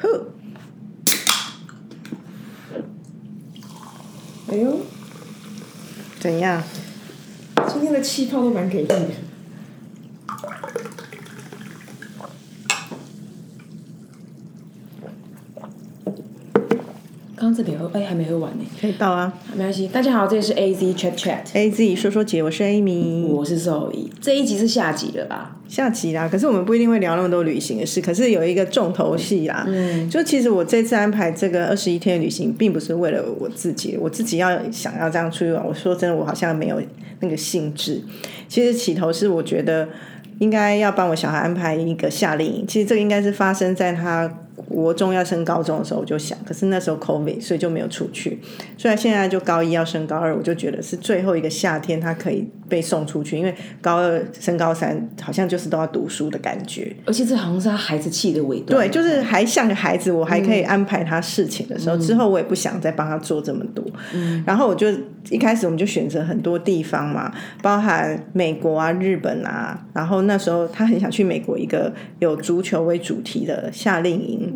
呵，哎呦，怎样？今天的气泡都蛮给力的。这边喝，哎，还没喝完呢。可以倒啊。没关系，大家好，这里是 A Z Chat Chat，A Z 说说姐，我是 Amy。我是兽医。这一集是下集了吧，下集啦，可是我们不一定会聊那么多旅行的事。可是有一个重头戏啦，嗯，就其实我这次安排这个二十一天的旅行，并不是为了我自己，我自己要想要这样出去玩。我说真的，我好像没有那个兴致。其实起头是我觉得应该要帮我小孩安排一个夏令营，其实这个应该是发生在他国中要升高中的时候，我就想，可是那时候 COVID，所以就没有出去。虽然现在就高一要升高二，我就觉得是最后一个夏天，他可以被送出去，因为高二升高三好像就是都要读书的感觉。而且这好像是他孩子气的尾端。对，就是还像个孩子，我还可以安排他事情的时候，之后我也不想再帮他做这么多。嗯然后我就一开始我们就选择很多地方嘛，包含美国啊、日本啊。然后那时候他很想去美国一个有足球为主题的夏令营，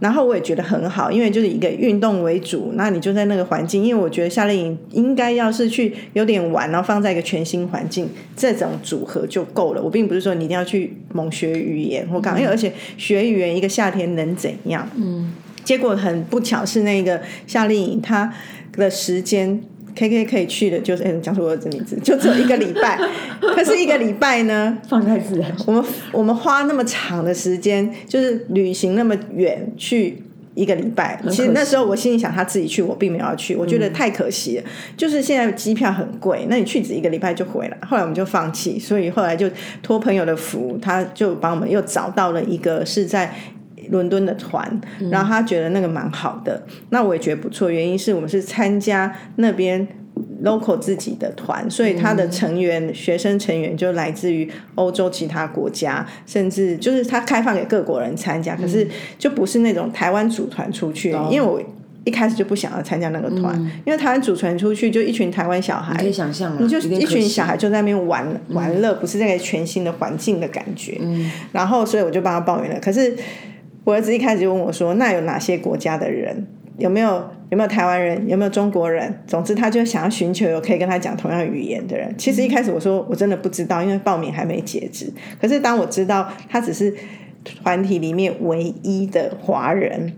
然后我也觉得很好，因为就是一个运动为主，那你就在那个环境，因为我觉得夏令营应该要是去有点玩，然后放在一个全新环境，这种组合就够了。我并不是说你一定要去猛学语言或干嘛，因为而且学语言一个夏天能怎样？嗯，结果很不巧是那个夏令营它的时间。K K 可以去的，就是讲出我的名字，就只有一个礼拜。可是一个礼拜呢，放在自然。我们我们花那么长的时间，就是旅行那么远去一个礼拜。其实那时候我心里想，他自己去，我并没有要去，我觉得太可惜了。就是现在机票很贵，那你去只一个礼拜就回来。后来我们就放弃，所以后来就托朋友的福，他就帮我们又找到了一个是在。伦敦的团，然后他觉得那个蛮好的，那我也觉得不错。原因是我们是参加那边 local 自己的团，所以他的成员、学生成员就来自于欧洲其他国家，甚至就是他开放给各国人参加，可是就不是那种台湾组团出去，因为我。一开始就不想要参加那个团，因为台湾组团出去就一群台湾小孩，可以想象，你就一群小孩就在那边玩玩乐，不是那个全新的环境的感觉。然后，所以我就帮他报名了。可是我儿子一开始就问我说：“那有哪些国家的人？有没有有没有台湾人？有没有中国人？总之，他就想要寻求有可以跟他讲同样语言的人。其实一开始我说我真的不知道，因为报名还没截止。可是当我知道他只是团体里面唯一的华人。”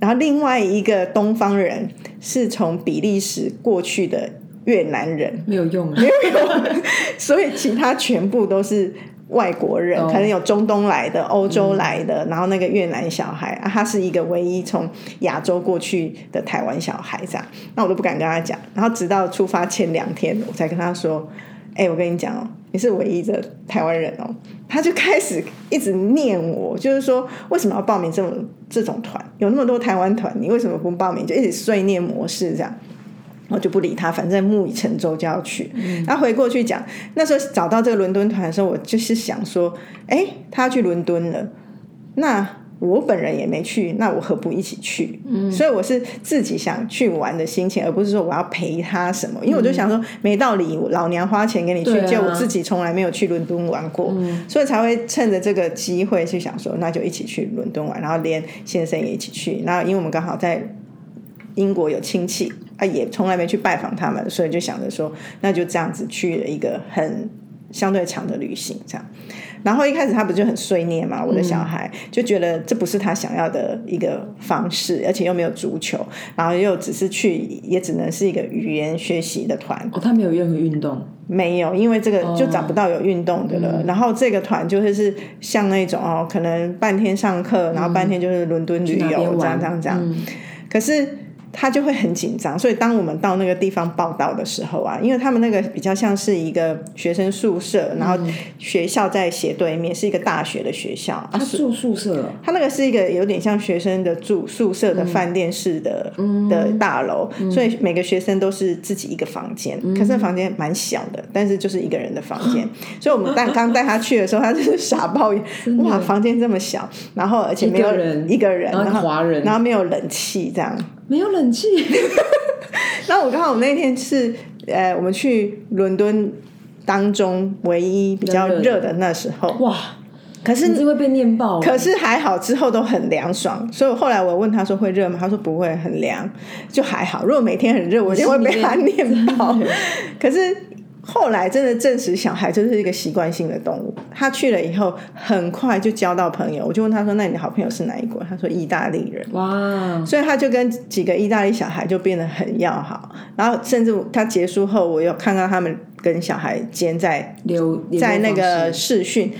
然后另外一个东方人是从比利时过去的越南人，没有用，没有用，所以其他全部都是外国人，可能有中东来的、欧洲来的，然后那个越南小孩啊，他是一个唯一从亚洲过去的台湾小孩，这样，那我都不敢跟他讲。然后直到出发前两天，我才跟他说：“哎，我跟你讲哦。”你是唯一的台湾人哦，他就开始一直念我，就是说为什么要报名这种这种团？有那么多台湾团，你为什么不报名？就一直碎念模式这样，我就不理他，反正木已成舟就要去。他回过去讲，那时候找到这个伦敦团的时候，我就是想说，哎，他要去伦敦了，那。我本人也没去，那我何不一起去？嗯，所以我是自己想去玩的心情，而不是说我要陪他什么。因为我就想说，没道理，老娘花钱给你去，结果我自己从来没有去伦敦玩过，所以才会趁着这个机会去想说，那就一起去伦敦玩，然后连先生也一起去。然后因为我们刚好在英国有亲戚啊，也从来没去拜访他们，所以就想着说，那就这样子去了一个很相对长的旅行，这样。然后一开始他不就很碎念嘛？我的小孩就觉得这不是他想要的一个方式，而且又没有足球，然后又只是去，也只能是一个语言学习的团。哦，他没有任何运动，没有，因为这个就找不到有运动的了。然后这个团就是是像那种哦，可能半天上课，然后半天就是伦敦旅游这样这样这样。可是。他就会很紧张，所以当我们到那个地方报道的时候啊，因为他们那个比较像是一个学生宿舍，然后学校在斜对面是一个大学的学校。他住宿舍，他那个是一个有点像学生的住宿舍的饭店式的的大楼，所以每个学生都是自己一个房间，可是房间蛮小的，但是就是一个人的房间。所以我们带刚带他去的时候，他就是傻抱怨，哇，房间这么小，然后而且没有人一个人，然后华人，然后没有冷气这样。没有冷气，那我刚好我那天是呃，我们去伦敦当中唯一比较热的那时候，哇，可是你这会被念爆。可是还好，之后都很凉爽，所以后来我问他说会热吗？他说不会，很凉，就还好。如果每天很热，我就会被他念爆。可是后来真的证实，小孩就是一个习惯性的动物。他去了以后，很快就交到朋友。我就问他说：“那你的好朋友是哪一国？”他说：“意大利人。”哇！所以他就跟几个意大利小孩就变得很要好。然后甚至他结束后，我有看到他们跟小孩间在留在那个视讯。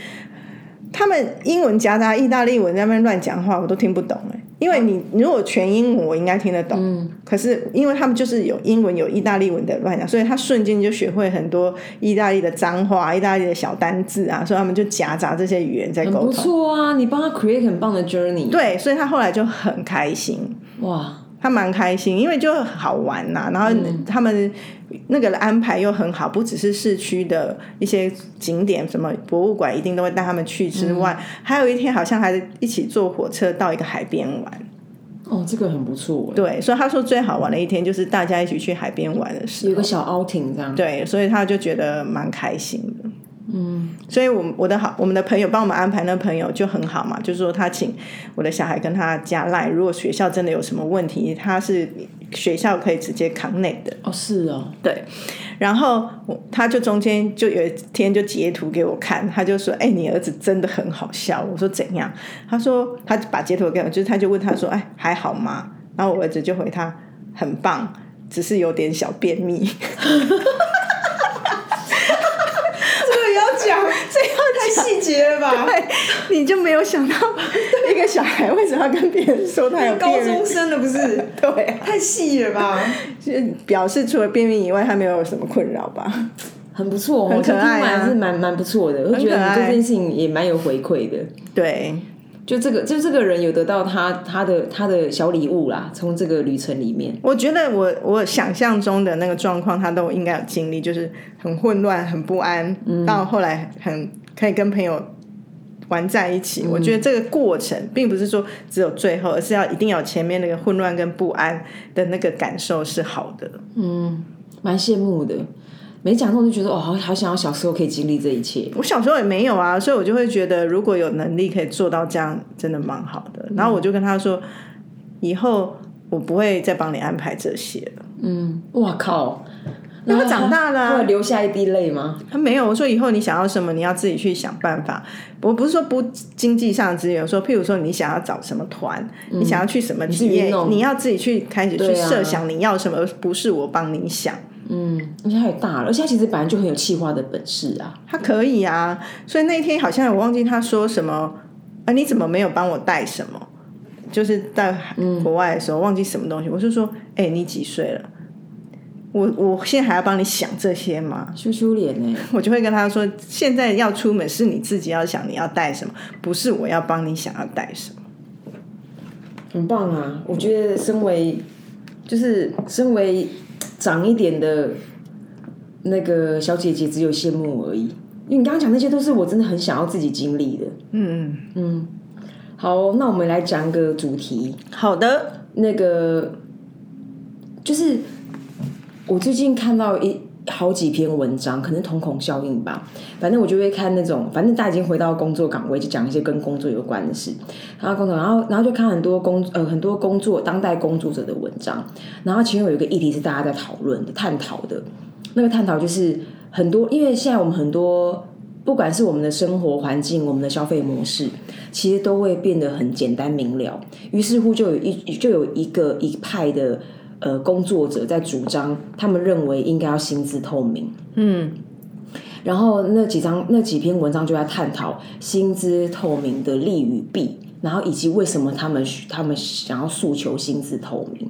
他们英文夹杂意大利文在那边乱讲话，我都听不懂哎。因为你如果全英文，我应该听得懂。嗯。可是因为他们就是有英文有意大利文的乱讲，所以他瞬间就学会很多意大利的脏话、意大利的小单字啊，所以他们就夹杂这些语言在沟通。不错啊，你帮他 create 很棒的 journey。对，所以他后来就很开心。哇。他蛮开心，因为就好玩呐。然后他们那个安排又很好，不只是市区的一些景点，什么博物馆一定都会带他们去之外，还有一天好像还一起坐火车到一个海边玩。哦，这个很不错。对，所以他说最好玩的一天就是大家一起去海边玩的时候，有个小 outing 这样。对，所以他就觉得蛮开心的。嗯，所以，我我的好，我们的朋友帮我们安排，那朋友就很好嘛，就是说他请我的小孩跟他加赖，如果学校真的有什么问题，他是学校可以直接 connect 的。哦，是哦，对。然后他就中间就有一天就截图给我看，他就说：“哎，你儿子真的很好笑。”我说：“怎样？”他说：“他把截图给我，就是他就问他说：‘哎，还好吗？’然后我儿子就回他：‘很棒，只是有点小便秘。’”细节了吧？对，你就没有想到一个小孩为什么要跟别人说他有高中生的不是？对，太细了吧？就表示除了便秘以外，他没有什么困扰吧？很不错，很可爱啊，是蛮蛮不错的。我觉得这件事情也蛮有回馈的。对，就这个，就这个人有得到他他的他的小礼物啦。从这个旅程里面，我觉得我我想象中的那个状况，他都应该有经历，就是很混乱、很不安，到后来很。可以跟朋友玩在一起，我觉得这个过程并不是说只有最后，而是要一定要前面那个混乱跟不安的那个感受是好的。嗯，蛮羡慕的。没讲中就觉得哦，好好想要小时候可以经历这一切。我小时候也没有啊，所以我就会觉得如果有能力可以做到这样，真的蛮好的。然后我就跟他说，以后我不会再帮你安排这些了。嗯，哇靠！他长大了，会留下一滴泪吗？他没有。我说以后你想要什么，你要自己去想办法。我不是说不经济上资源，说譬如说你想要找什么团，你想要去什么体验，你要自己去开始去设想你要什么，而不是我帮你想。嗯，而且太大了，而且他其实本来就很有气化的本事啊。他可以啊，所以那天好像我忘记他说什么，啊，你怎么没有帮我带什么？就是在国外的时候忘记什么东西，我就说，哎，你几岁了？我我现在还要帮你想这些吗？羞羞脸呢？我就会跟他说，现在要出门是你自己要想你要带什么，不是我要帮你想要带什么。很棒啊！我觉得身为就是身为长一点的那个小姐姐，只有羡慕而已。因为你刚刚讲那些都是我真的很想要自己经历的。嗯嗯嗯。好，那我们来讲个主题。好的，那个就是。我最近看到一好几篇文章，可能瞳孔效应吧。反正我就会看那种，反正大家已经回到工作岗位，就讲一些跟工作有关的事。然后工作，然后然后就看很多工呃很多工作当代工作者的文章。然后其中有一个议题是大家在讨论的、探讨的。那个探讨就是很多，因为现在我们很多不管是我们的生活环境、我们的消费模式，其实都会变得很简单明了。于是乎，就有一就有一个一派的。呃，工作者在主张，他们认为应该要薪资透明。嗯，然后那几张那几篇文章就在探讨薪资透明的利与弊，然后以及为什么他们他们想要诉求薪资透明。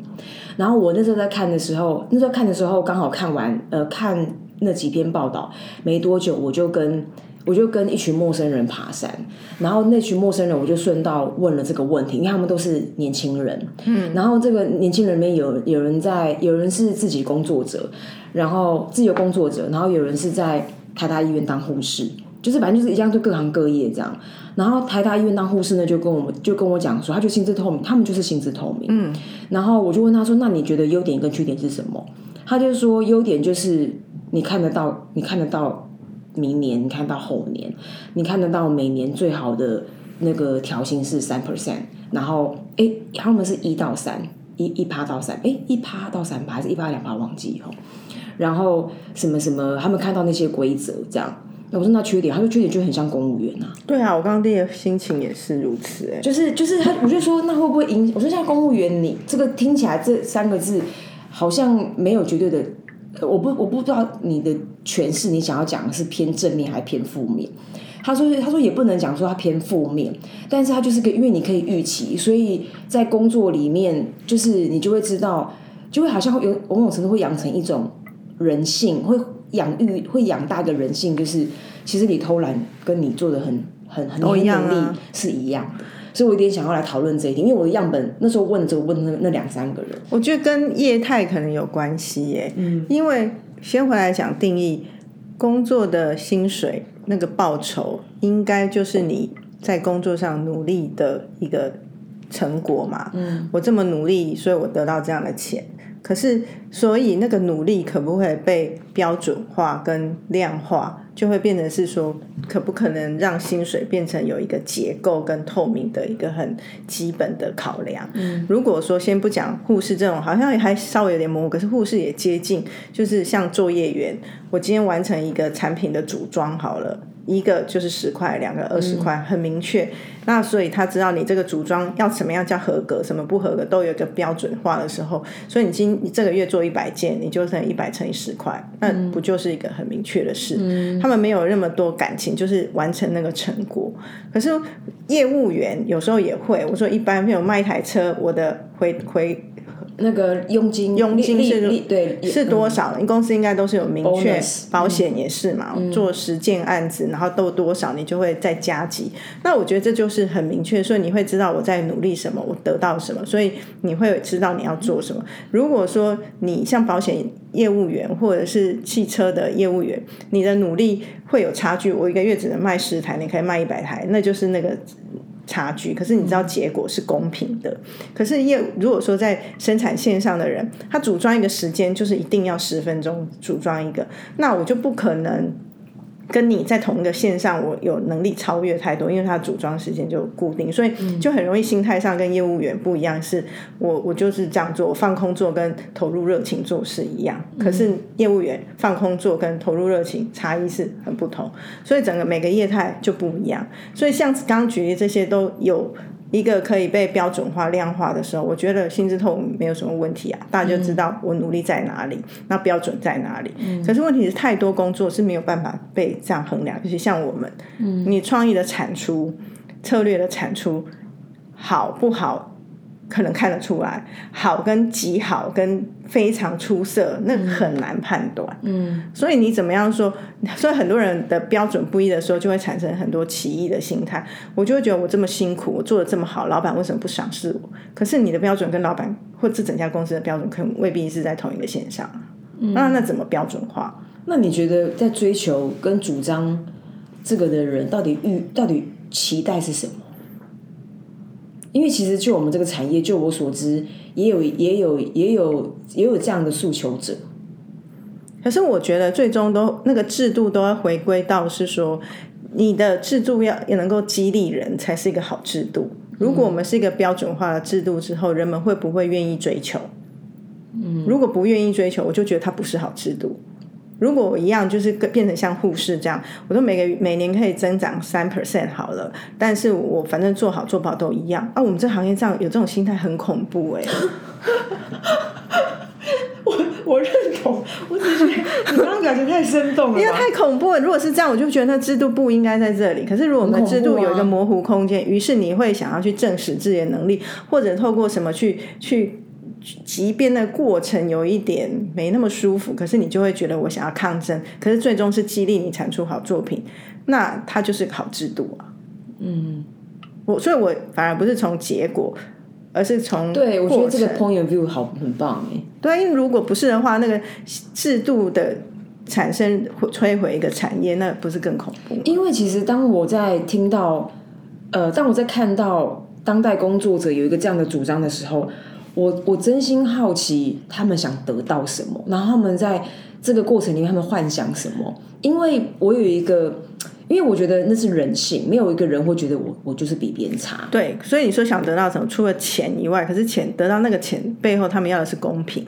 然后我那时候在看的时候，那时候看的时候刚好看完，呃，看那几篇报道没多久，我就跟。我就跟一群陌生人爬山，然后那群陌生人我就顺道问了这个问题，因为他们都是年轻人，嗯，然后这个年轻人里面有有人在，有人是自己工作者，然后自由工作者，然后有人是在台大医院当护士，就是反正就是一样，就各行各业这样。然后台大医院当护士呢，就跟我们就跟我讲说，他就心智透明，他们就是心智透明，嗯，然后我就问他说，那你觉得优点跟缺点是什么？他就说优点就是你看得到，你看得到。明年，你看到后年，你看得到每年最好的那个调薪是三 percent，然后哎，他们是一到三，一一趴到三，哎，一趴到三趴还是一趴两趴忘记哦。然后什么什么，他们看到那些规则这样。我说那缺点，他说缺点就很像公务员呐。对啊，我刚刚第一个心情也是如此哎。就是就是他，我就说那会不会影？我说像公务员，你这个听起来这三个字好像没有绝对的，我不我不知道你的诠释，你想要讲的是偏正面还是偏负面？他说他说也不能讲说他偏负面，但是他就是个因为你可以预期，所以在工作里面就是你就会知道，就会好像有某种程度会养成一种人性会。养育会养大的人性，就是其实你偷懒跟你做的很很很努力是一样的，所以我有点想要来讨论这一点，因为我的样本那时候问这个问那那两三个人，我觉得跟业态可能有关系耶，嗯，因为先回来讲定义工作的薪水那个报酬，应该就是你在工作上努力的一个成果嘛，嗯，我这么努力，所以我得到这样的钱。可是，所以那个努力可不可以被标准化跟量化，就会变成是说，可不可能让薪水变成有一个结构跟透明的一个很基本的考量？嗯，如果说先不讲护士这种，好像还稍微有点模糊，可是护士也接近，就是像作业员，我今天完成一个产品的组装好了。一个就是十块，两个二十块，很明确。那所以他知道你这个组装要什么样叫合格，什么不合格，都有一个标准化的时候。所以你今你这个月做一百件，你就剩一百乘以十块，那不就是一个很明确的事？他们没有那么多感情，就是完成那个成果。可是业务员有时候也会，我说一般没有卖一台车，我的回回。那个佣金，佣金是对是多少？你公司应该都是有明确，保险也是嘛。做十件案子，然后都多少，你就会再加急。那我觉得这就是很明确，所以你会知道我在努力什么，我得到什么，所以你会知道你要做什么。如果说你像保险业务员或者是汽车的业务员，你的努力会有差距。我一个月只能卖十台，你可以卖一百台，那就是那个。差距，可是你知道结果是公平的。可是业如果说在生产线上的人，他组装一个时间就是一定要十分钟组装一个，那我就不可能。跟你在同一个线上，我有能力超越太多，因为它组装时间就固定，所以就很容易心态上跟业务员不一样。是我我就是这样做，放空做跟投入热情做是一样，可是业务员放空做跟投入热情差异是很不同，所以整个每个业态就不一样。所以像刚刚举例这些都有。一个可以被标准化、量化的时候，我觉得心智透没有什么问题啊，大家就知道我努力在哪里，那标准在哪里。可是问题是，太多工作是没有办法被这样衡量，尤其像我们，你创意的产出、策略的产出好不好？可能看得出来，好跟极好跟非常出色，那很难判断。嗯，所以你怎么样说？所以很多人的标准不一的时候，就会产生很多奇异的心态。我就会觉得我这么辛苦，我做的这么好，老板为什么不赏识我？可是你的标准跟老板或这整家公司的标准，可能未必是在同一个线上。那那怎么标准化？那你觉得在追求跟主张这个的人，到底预到底期待是什么？因为其实就我们这个产业，就我所知，也有也有也有也有这样的诉求者。可是我觉得最终都那个制度都要回归到是说，你的制度要也能够激励人才是一个好制度。如果我们是一个标准化的制度之后，人们会不会愿意追求？嗯，如果不愿意追求，我就觉得它不是好制度。如果我一样就是变成像护士这样，我都每个每年可以增长三 percent 好了，但是我反正做好做不好都一样。啊，我们这行业这样有这种心态很恐怖哎。我我认同，我只是你刚刚表情太生动了，因为太恐怖了。如果是这样，我就觉得那制度不应该在这里。可是如果我们制度有一个模糊空间，于是你会想要去证实自己的能力，或者透过什么去去。即便那过程有一点没那么舒服，可是你就会觉得我想要抗争，可是最终是激励你产出好作品，那它就是好制度啊。嗯，我所以，我反而不是从结果，而是从对我觉得这个 point of view 好很棒哎。对，因为如果不是的话，那个制度的产生摧毁一个产业，那不是更恐怖？因为其实当我在听到，呃，当我在看到当代工作者有一个这样的主张的时候。我我真心好奇他们想得到什么，然后他们在这个过程里面他们幻想什么？因为我有一个，因为我觉得那是人性，没有一个人会觉得我我就是比别人差。对，所以你说想得到什么？除了钱以外，可是钱得到那个钱背后，他们要的是公平。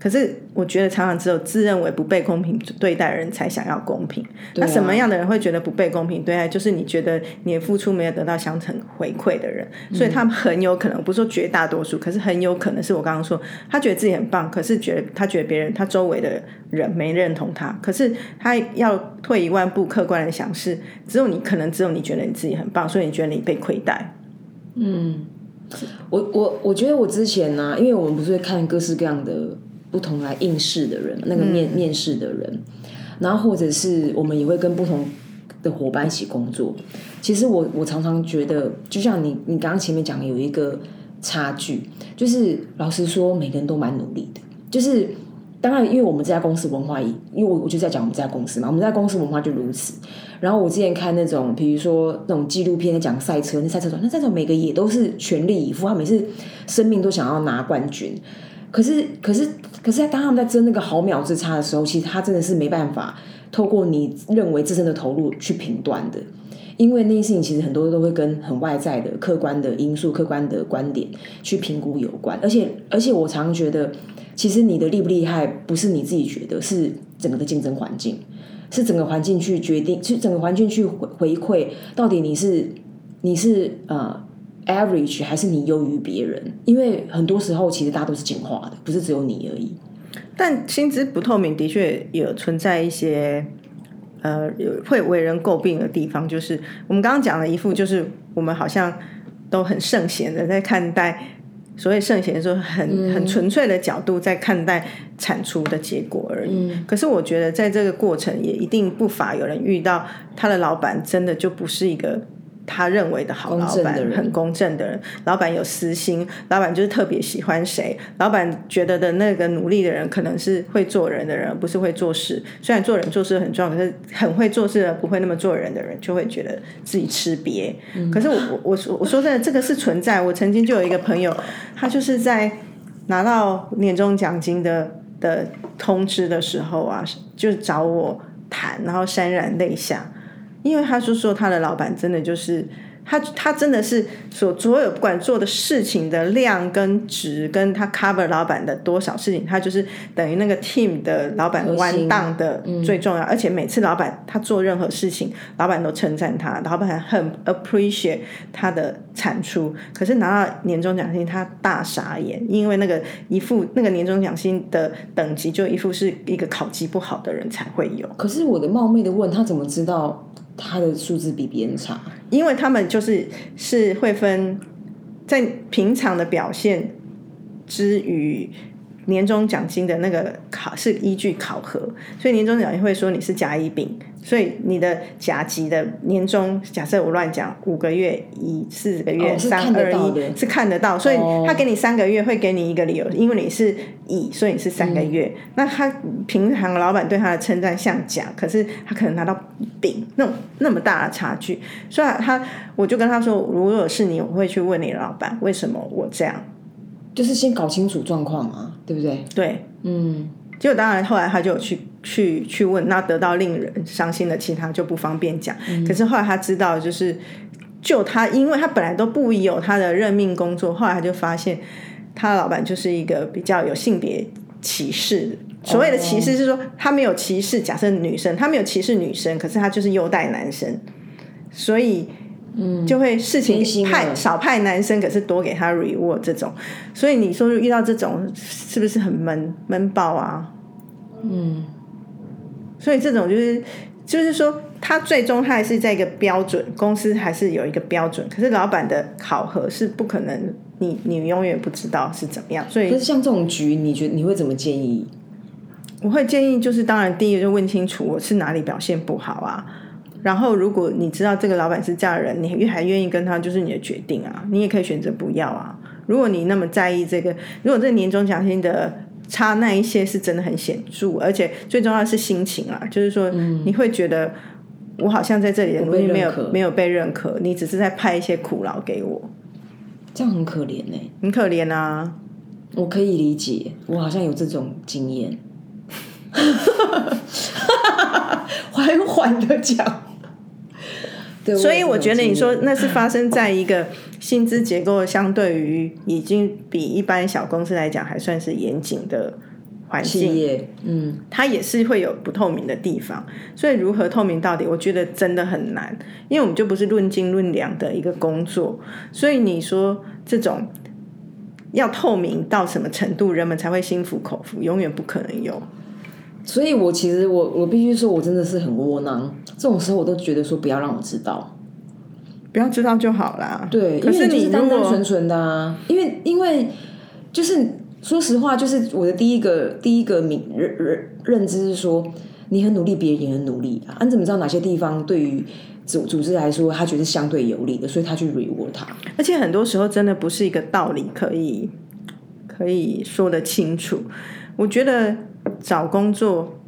可是我觉得常常只有自认为不被公平对待的人才想要公平。那什么样的人会觉得不被公平对待？就是你觉得你的付出没有得到相成回馈的人。所以他们很有可能，不是说绝大多数，可是很有可能是我刚刚说，他觉得自己很棒，可是觉得他觉得别人他周围的人没认同他。可是他要退一万步，客观的想是，只有你可能只有你觉得你自己很棒，所以你觉得你被亏待。嗯，我我我觉得我之前呢，因为我们不是会看各式各样的。不同来应试的人，那个面面试的人，然后或者是我们也会跟不同的伙伴一起工作。其实我我常常觉得，就像你你刚刚前面讲的，有一个差距，就是老实说，每个人都蛮努力的。就是当然，因为我们这家公司文化，因为我我就在讲我们这家公司嘛，我们这家公司文化就如此。然后我之前看那种，比如说那种纪录片在讲赛车，那赛车手，那赛车手每个也都是全力以赴，他每次生命都想要拿冠军。可是，可是，可是在当他们在争那个毫秒之差的时候，其实他真的是没办法透过你认为自身的投入去评断的，因为那些事情其实很多都会跟很外在的客观的因素、客观的观点去评估有关。而且，而且我常常觉得，其实你的厉不厉害，不是你自己觉得，是整个的竞争环境，是整个环境去决定，是整个环境去回回馈，到底你是你是呃。Average 还是你优于别人？因为很多时候其实大家都是进化的，不是只有你而已。但薪资不透明的确有存在一些呃会为人诟病的地方，就是我们刚刚讲的一副，就是我们好像都很圣贤的在看待所谓圣贤，说很很纯粹的角度在看待产出的结果而已。可是我觉得在这个过程也一定不乏有人遇到他的老板真的就不是一个。他认为的好老板，很公正的人，老板有私心，老板就是特别喜欢谁，老板觉得的那个努力的人，可能是会做人的人，不是会做事。虽然做人做事很重要，可是很会做事的不会那么做人的人，就会觉得自己吃瘪。可是我我我我说真的，这个是存在。我曾经就有一个朋友，他就是在拿到年终奖金的的通知的时候啊，就找我谈，然后潸然泪下。因为他就说他的老板真的就是他，他真的是所所有不管做的事情的量跟值，跟他 cover 老板的多少事情，他就是等于那个 team 的老板弯档的最重要。而且每次老板他做任何事情，老板都称赞他，老板很 appreciate 他的产出。可是拿到年终奖金，他大傻眼，因为那个一副那个年终奖金的等级，就一副是一个考绩不好的人才会有。可是我的冒昧的问他怎么知道？他的数字比别人差，因为他们就是是会分在平常的表现之余。年终奖金的那个考是依据考核，所以年终奖金会说你是甲乙丙，所以你的甲级的年终，假设我乱讲，五个月一四个月三二一，是看得到，所以他给你三个月会给你一个理由，因为你是乙，所以你是三个月。那他平常老板对他的称赞像甲，可是他可能拿到丙，那种那么大的差距，所以他我就跟他说，如果是你，我会去问你老板为什么我这样。就是先搞清楚状况嘛，对不对？对，嗯。结果当然后来他就去去去问，那得到令人伤心的其他就不方便讲。可是后来他知道，就是就他，因为他本来都不有他的任命工作，后来他就发现他的老板就是一个比较有性别歧视。所谓的歧视是说他没有歧视，假设女生他没有歧视女生，可是他就是优待男生，所以。嗯，就会事情派少派男生，可是多给他 reward 这种，所以你说遇到这种是不是很闷闷爆啊？嗯，所以这种就是就是说，他最终他还是在一个标准，公司还是有一个标准，可是老板的考核是不可能，你你永远不知道是怎么样。所以，可是像这种局，你觉得你会怎么建议？我会建议就是，当然第一个就问清楚我是哪里表现不好啊。然后，如果你知道这个老板是这样的人，你越还愿意跟他，就是你的决定啊。你也可以选择不要啊。如果你那么在意这个，如果这年终奖金的差那一些是真的很显著，而且最重要是心情啊，就是说你会觉得我好像在这里的努力没有没有被认可，你只是在派一些苦劳给我。这样很可怜呢、很可怜啊。我可以理解，我好像有这种经验。缓缓的讲，对，所以我觉得你说那是发生在一个薪资结构相对于已经比一般小公司来讲还算是严谨的环境，嗯，它也是会有不透明的地方。所以如何透明到底，我觉得真的很难，因为我们就不是论斤论两的一个工作。所以你说这种要透明到什么程度，人们才会心服口服，永远不可能有。所以我其实我我必须说，我真的是很窝囊。这种时候我都觉得说不要让我知道，不要知道就好啦。对，可是因为就是单单纯纯的啊，因为因为就是说实话，就是我的第一个第一个明认认认知是说，你很努力，别人也很努力啊。你怎么知道哪些地方对于组组织来说，他觉得相对有利的，所以他去 reward 他。而且很多时候真的不是一个道理可以可以说得清楚。我觉得找工作，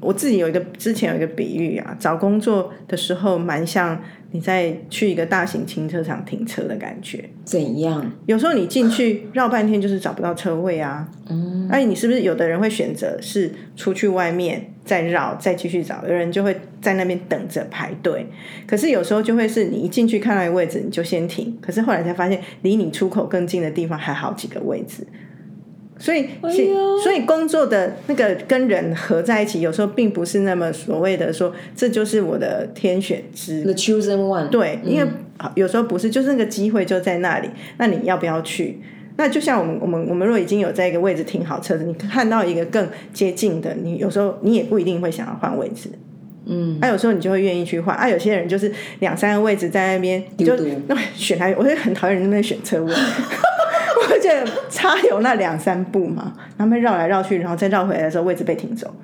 我自己有一个之前有一个比喻啊，找工作的时候蛮像你在去一个大型停车场停车的感觉。怎样？有时候你进去绕半天就是找不到车位啊，嗯，而你是不是有的人会选择是出去外面再绕再继续找，有人就会在那边等着排队。可是有时候就会是你一进去看到一个位置你就先停，可是后来才发现离你出口更近的地方还好几个位置。所以，所以工作的那个跟人合在一起，有时候并不是那么所谓的说这就是我的天选之 The chosen one，对，因为有时候不是，就是那个机会就在那里，那你要不要去？那就像我们我们我们若已经有在一个位置停好车子，你看到一个更接近的，你有时候你也不一定会想要换位置。嗯，啊，有时候你就会愿意去换。啊，有些人就是两三个位置在那边，你就那选来，我就很讨厌人那边选车位。我觉得差有那两三步嘛，他们绕来绕去，然后再绕回来的时候，位置被停走。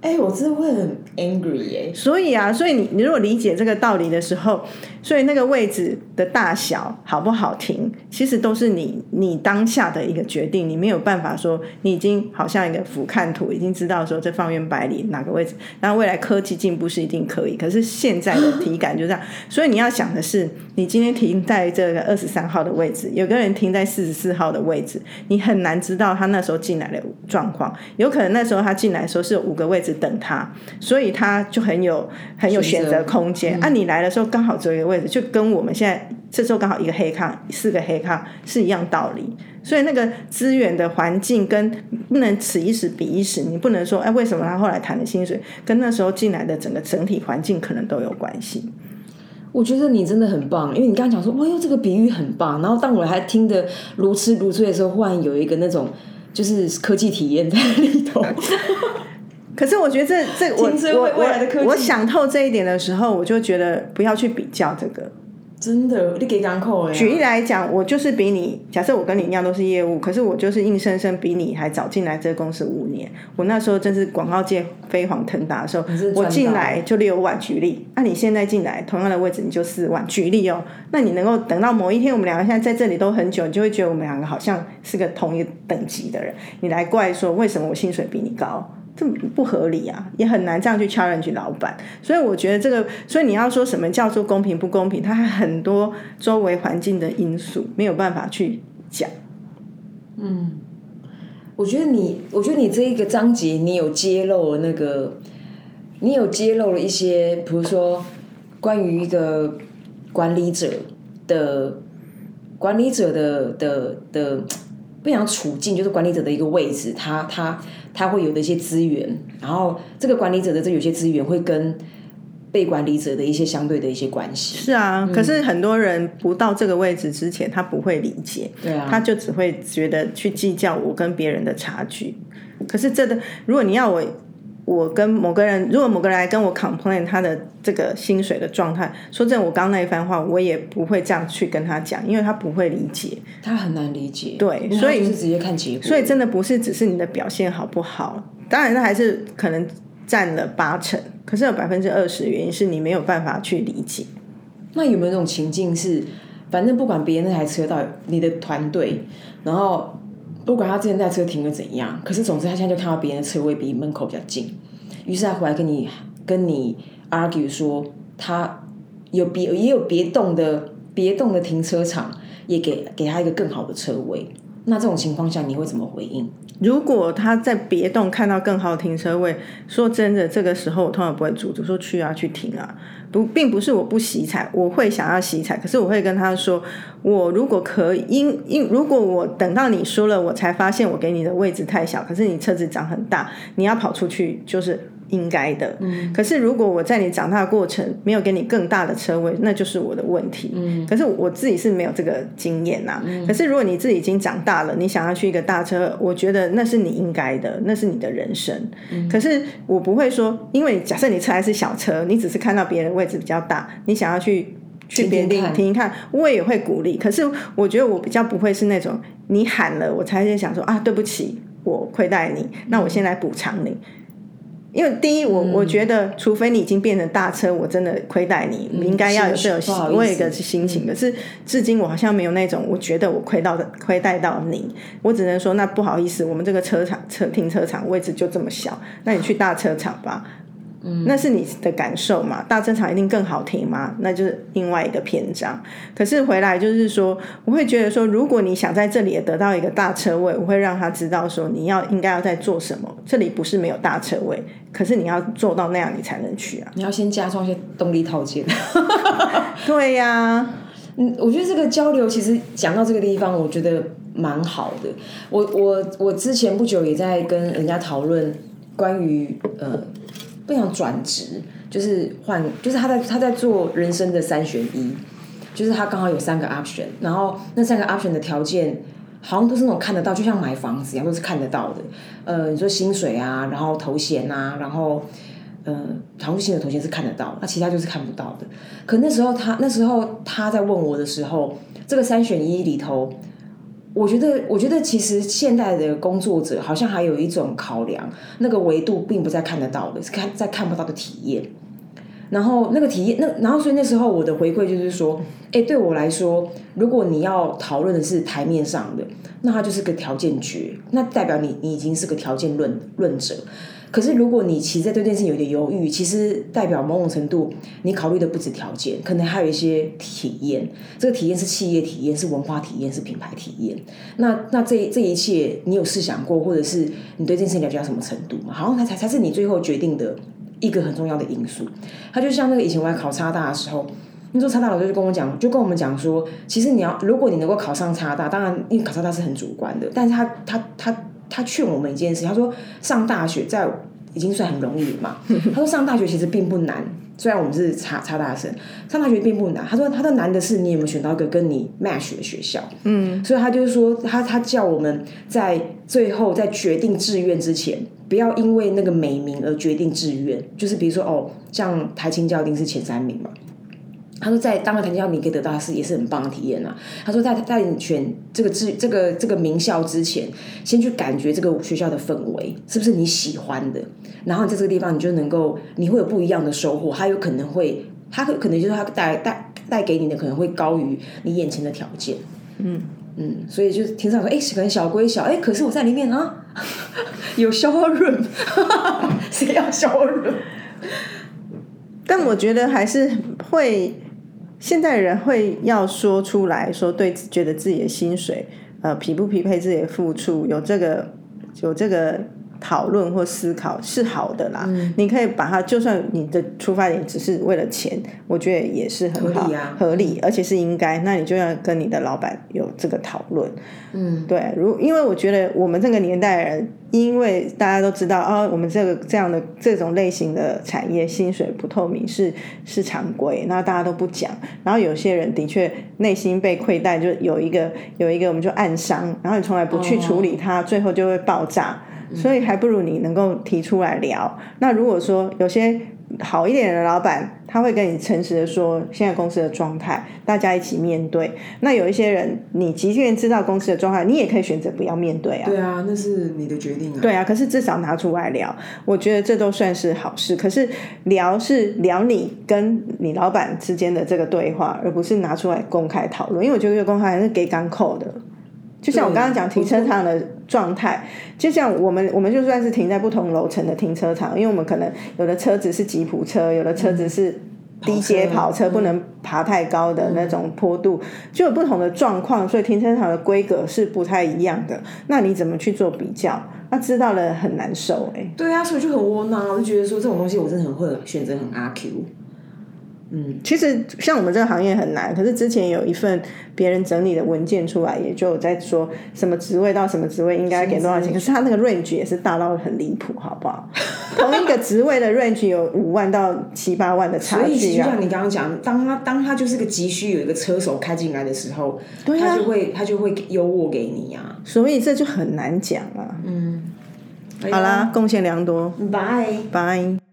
哎、我真的会很 angry 哎、所以啊，所以你你如果理解这个道理的时候，所以那个位置的大小好不好停，其实都是你你当下的一个决定，你没有办法说你已经好像一个俯瞰图，已经知道说这方圆百里哪个位置，那未来科技进步是一定可以，可是现在的体感就这样，所以你要想的是，你今天停在这个二十三号的位置，有个人停在四十四号的位置，你很难知道他那时候进来的状况，有可能那时候他进来的时候是有五个位置等他，所以他就很有很有选选择择空间。啊，你来的时候刚好只有一个位置，就跟我们现在这时候刚好一个黑康，四个黑康是一样道理。所以那个资源的环境跟不能此一时彼一时，你不能说哎，为什么他后来谈的薪水跟那时候进来的整个整体环境可能都有关系。我觉得你真的很棒，因为你刚刚讲说，哇哟，这个比喻很棒。然后当我还听得如痴如醉的时候，忽然有一个那种就是科技体验在里头。可是我觉得这这我我我我想透这一点的时候，我就觉得不要去比较这个。真的，你给港口哎，举例来讲，我就是比你，假设我跟你一样都是业务，可是我就是硬生生比你还早进来这个公司五年。我那时候真是广告界飞黄腾达的时候，我进来就六万，举例。那、你现在进来同样的位置你就四万，举例哦。那你能够等到某一天我们两个现在在这里都很久，你就会觉得我们两个好像是个同一等级的人。你来怪说为什么我薪水比你高？这不合理啊，也很难这样去 challenge 老板。所以我觉得这个，所以你要说什么叫做公平不公平，它还很多周围环境的因素没有办法去讲。嗯我觉得你，我觉得你这一个章节，你有揭露了那个，你有揭露了一些，比如说关于一个管理者的管理者的的的，不讲处境，就是管理者的一个位置，他他他会有的一些资源，然后这个管理者的这有些资源会跟被管理者的一些相对的一些关系。是啊，可是很多人不到这个位置之前，他不会理解，对啊，他就只会觉得去计较我跟别人的差距。可是这的，如果你要我，我跟某个人，如果某个人来跟我 complain 他的这个薪水的状态，说真的，我刚刚那一番话，我也不会这样去跟他讲，因为他不会理解。他很难理解，对所以是直接看结果，所以真的不是只是你的表现好不好，当然那还是可能占了八成，可是有百分之二十的原因是你没有办法去理解。那有没有那种情境是，反正不管别人那台车到你的团队，然后不管他之前那台车停的怎样，可是总之他现在就看到别人的车位比门口比较近，于是他回来跟你跟你 argue 说他有别也有别动的别动的停车场，也给给他一个更好的车位。那这种情况下，你会怎么回应？如果他在别动看到更好的停车位，说真的，这个时候我通常不会阻止，说去啊，去停啊。不，并不是我不洗彩，我会想要洗彩，可是我会跟他说，我如果可以，因因如果我等到你说了，我才发现我给你的位置太小，可是你车子长很大，你要跑出去就是。应该的，可是如果我在你长大的过程没有给你更大的车位，那就是我的问题。可是我自己是没有这个经验呐。可是如果你自己已经长大了，你想要去一个大车，我觉得那是你应该的，那是你的人生。可是我不会说，因为假设你车还是小车，你只是看到别人位置比较大，你想要去去别地停一看，我也会鼓励。可是我觉得我比较不会是那种你喊了我才在想说啊，对不起，我亏待你，那我先来补偿你。因为第一，我我觉得，除非你已经变成大车，我真的亏待你，你应该要有这种我有一个心情。可是至今我好像没有那种，我觉得我亏到的亏待到你，我只能说那不好意思，我们这个车场车停车场位置就这么小，那你去大车场吧。那是你的感受嘛？大车场一定更好停吗？那就是另外一个篇章。可是回来就是说，我会觉得说，如果你想在这里也得到一个大车位，我会让他知道说，你要应该要在做什么。这里不是没有大车位，可是你要做到那样，你才能去啊。你要先加装一些动力套件。对呀，嗯，我觉得这个交流其实讲到这个地方，我觉得蛮好的。我我我之前不久也在跟人家讨论关于呃。不想转职，就是换，就是他在他在做人生的三选一，就是他刚好有三个 option，然后那三个 option 的条件好像都是那种看得到，就像买房子一样，都是看得到的。呃，你说薪水啊，然后头衔啊，然后呃，好像薪水头衔是看得到，那其他就是看不到的。可那时候他那时候他在问我的时候，这个三选一里头。我觉得，我觉得其实现代的工作者好像还有一种考量，那个维度并不在看得到的，是看在看不到的体验。然后那个体验，那然后所以那时候我的回馈就是说，哎，对我来说，如果你要讨论的是台面上的，那它就是个条件决，那代表你你已经是个条件论论者。可是，如果你其实在对这件事有点犹豫，其实代表某种程度你考虑的不止条件，可能还有一些体验。这个体验是企业体验，是文化体验，是品牌体验。那那这这一切，你有试想过，或者是你对这件事情了解到什么程度吗？好像才才才是你最后决定的一个很重要的因素。他就像那个以前我在考差大的时候，那时候差大老师就跟我讲，就跟我们讲说，其实你要如果你能够考上差大，当然因为考差大是很主观的，但是他他他。他劝我们一件事，他说上大学在已经算很容易了嘛。他说上大学其实并不难，虽然我们是差差大生，上大学并不难。他说他的难的是你有没有选到一个跟你 match 的学校。嗯，所以他就是说他他叫我们在最后在决定志愿之前，不要因为那个美名而决定志愿。就是比如说哦，像台青教一定是前三名嘛。他说，在当了台教，你可以得到是也是很棒的体验呐。他说，在在你选这个志这个这个名校之前，先去感觉这个学校的氛围是不是你喜欢的，然后你在这个地方你就能够你会有不一样的收获。他有可能会，他可能就是他带带带给你的可能会高于你眼前的条件。嗯嗯，所以就是听上说，哎，可能小归小，哎，可是我在里面啊，有消润，谁要消润？但我觉得还是会。现在人会要说出来说，对，觉得自己的薪水，呃，匹不匹配自己的付出，有这个，有这个。讨论或思考是好的啦，你可以把它，就算你的出发点只是为了钱，我觉得也是很好，合理，而且是应该。那你就要跟你的老板有这个讨论。嗯，对，如因为我觉得我们这个年代人，因为大家都知道啊，我们这个这样的这种类型的产业，薪水不透明是是常规，那大家都不讲。然后有些人的确内心被亏待，就有一个有一个我们就暗伤，然后你从来不去处理它，最后就会爆炸。所以还不如你能够提出来聊。那如果说有些好一点的老板，他会跟你诚实的说现在公司的状态，大家一起面对。那有一些人，你即便知道公司的状态，你也可以选择不要面对啊。对啊，那是你的决定啊。对啊，可是至少拿出来聊，我觉得这都算是好事。可是聊是聊你跟你老板之间的这个对话，而不是拿出来公开讨论。因为我觉得越公开还是给港口的。就像我刚刚讲停车场的状态，就像我们我们就算是停在不同楼层的停车场，因为我们可能有的车子是吉普车，有的车子是低阶跑车不能爬太高的那种坡度，就有不同的状况，所以停车场的规格是不太一样的。那你怎么去做比较？那知道了很难受哎。对啊，所以就很窝囊，我就觉得说这种东西我真的很会选择很阿 Q。嗯，其实像我们这个行业很难，可是之前有一份别人整理的文件出来，也就在说什么职位到什么职位应该给多少钱，可是他那个 range 也是大到很离谱，好不好？同一个职位的 range 有五万到七八万的差距啊！就像你刚刚讲，当他当他就是个急需有一个车手开进来的时候，对他就会他就会优渥给你啊，所以这就很难讲啊。嗯，好啦，贡献良多，拜拜。